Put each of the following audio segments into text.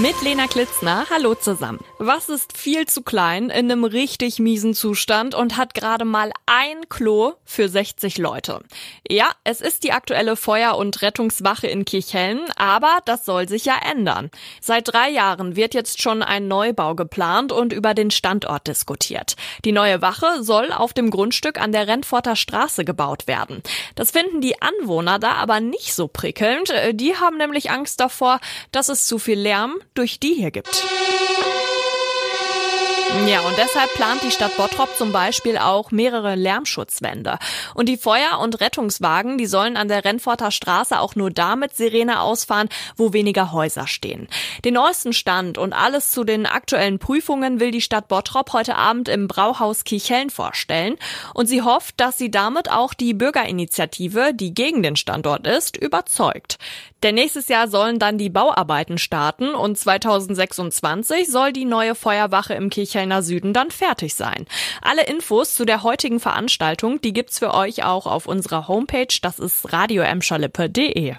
Mit Lena Klitzner, hallo zusammen. Was ist viel zu klein in einem richtig miesen Zustand und hat gerade mal ein Klo für 60 Leute? Ja, es ist die aktuelle Feuer- und Rettungswache in Kirchhellen, aber das soll sich ja ändern. Seit drei Jahren wird jetzt schon ein Neubau geplant und über den Standort diskutiert. Die neue Wache soll auf dem Grundstück an der Rentforter Straße gebaut werden. Das finden die Anwohner da aber nicht so prickelnd. Die haben nämlich Angst davor, dass es zu viel Lärm durch die hier gibt. Ja, und deshalb plant die Stadt Bottrop zum Beispiel auch mehrere Lärmschutzwände. Und die Feuer- und Rettungswagen, die sollen an der Rennforter Straße auch nur damit Sirene ausfahren, wo weniger Häuser stehen. Den neuesten Stand und alles zu den aktuellen Prüfungen will die Stadt Bottrop heute Abend im Brauhaus Kichellen vorstellen. Und sie hofft, dass sie damit auch die Bürgerinitiative, die gegen den Standort ist, überzeugt. Denn nächstes Jahr sollen dann die Bauarbeiten starten und 2026 soll die neue Feuerwache im Kirchhellner Süden dann fertig sein. Alle Infos zu der heutigen Veranstaltung, die gibt's für euch auch auf unserer Homepage, das ist radioemschalippe.de.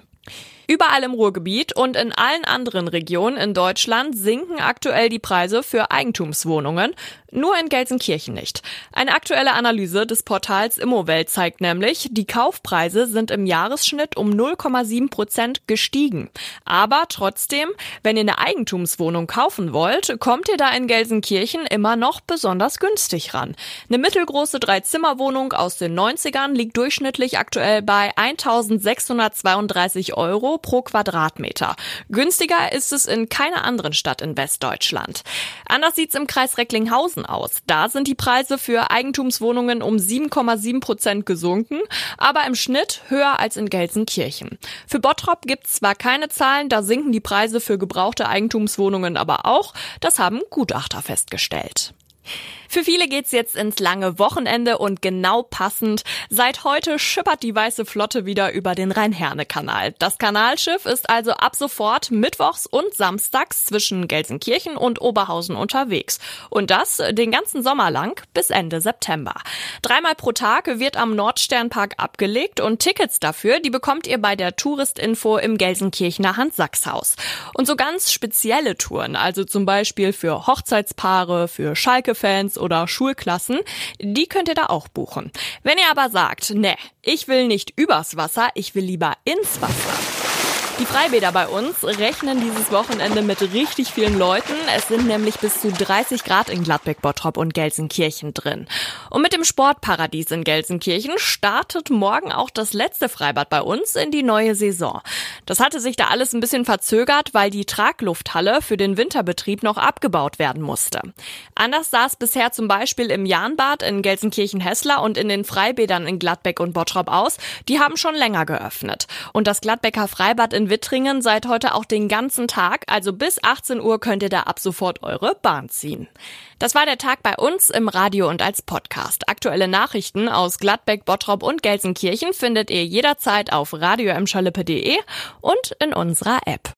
Überall im Ruhrgebiet und in allen anderen Regionen in Deutschland sinken aktuell die Preise für Eigentumswohnungen, nur in Gelsenkirchen nicht. Eine aktuelle Analyse des Portals Immowelt zeigt nämlich, die Kaufpreise sind im Jahresschnitt um 0,7 Prozent gestiegen. Aber trotzdem, wenn ihr eine Eigentumswohnung kaufen wollt, kommt ihr da in Gelsenkirchen immer noch besonders günstig ran. Eine mittelgroße Dreizimmerwohnung aus den 90ern liegt durchschnittlich aktuell bei 1632 Euro pro Quadratmeter. Günstiger ist es in keiner anderen Stadt in Westdeutschland. Anders sieht's im Kreis Recklinghausen aus. Da sind die Preise für Eigentumswohnungen um 7,7 Prozent gesunken, aber im Schnitt höher als in Gelsenkirchen. Für Bottrop gibt's zwar keine Zahlen, da sinken die Preise für gebrauchte Eigentumswohnungen aber auch. Das haben Gutachter festgestellt. Für viele geht's jetzt ins lange Wochenende und genau passend. Seit heute schippert die Weiße Flotte wieder über den Rhein-Herne-Kanal. Das Kanalschiff ist also ab sofort mittwochs und samstags zwischen Gelsenkirchen und Oberhausen unterwegs. Und das den ganzen Sommer lang bis Ende September. Dreimal pro Tag wird am Nordsternpark abgelegt und Tickets dafür, die bekommt ihr bei der Touristinfo im Gelsenkirchener Hans-Sachs-Haus. Und so ganz spezielle Touren, also zum Beispiel für Hochzeitspaare, für Schalke-Fans oder Schulklassen, die könnt ihr da auch buchen. Wenn ihr aber sagt, ne, ich will nicht übers Wasser, ich will lieber ins Wasser die Freibäder bei uns rechnen dieses Wochenende mit richtig vielen Leuten. Es sind nämlich bis zu 30 Grad in Gladbeck, Bottrop und Gelsenkirchen drin. Und mit dem Sportparadies in Gelsenkirchen startet morgen auch das letzte Freibad bei uns in die neue Saison. Das hatte sich da alles ein bisschen verzögert, weil die Traglufthalle für den Winterbetrieb noch abgebaut werden musste. Anders sah es bisher zum Beispiel im Jahnbad in Gelsenkirchen-Hessler und in den Freibädern in Gladbeck und Bottrop aus. Die haben schon länger geöffnet. Und das Gladbecker Freibad in Wittringen seit heute auch den ganzen Tag, also bis 18 Uhr könnt ihr da ab sofort eure Bahn ziehen. Das war der Tag bei uns im Radio und als Podcast. Aktuelle Nachrichten aus Gladbeck, Bottrop und Gelsenkirchen findet ihr jederzeit auf radioemschalippe.de und in unserer App.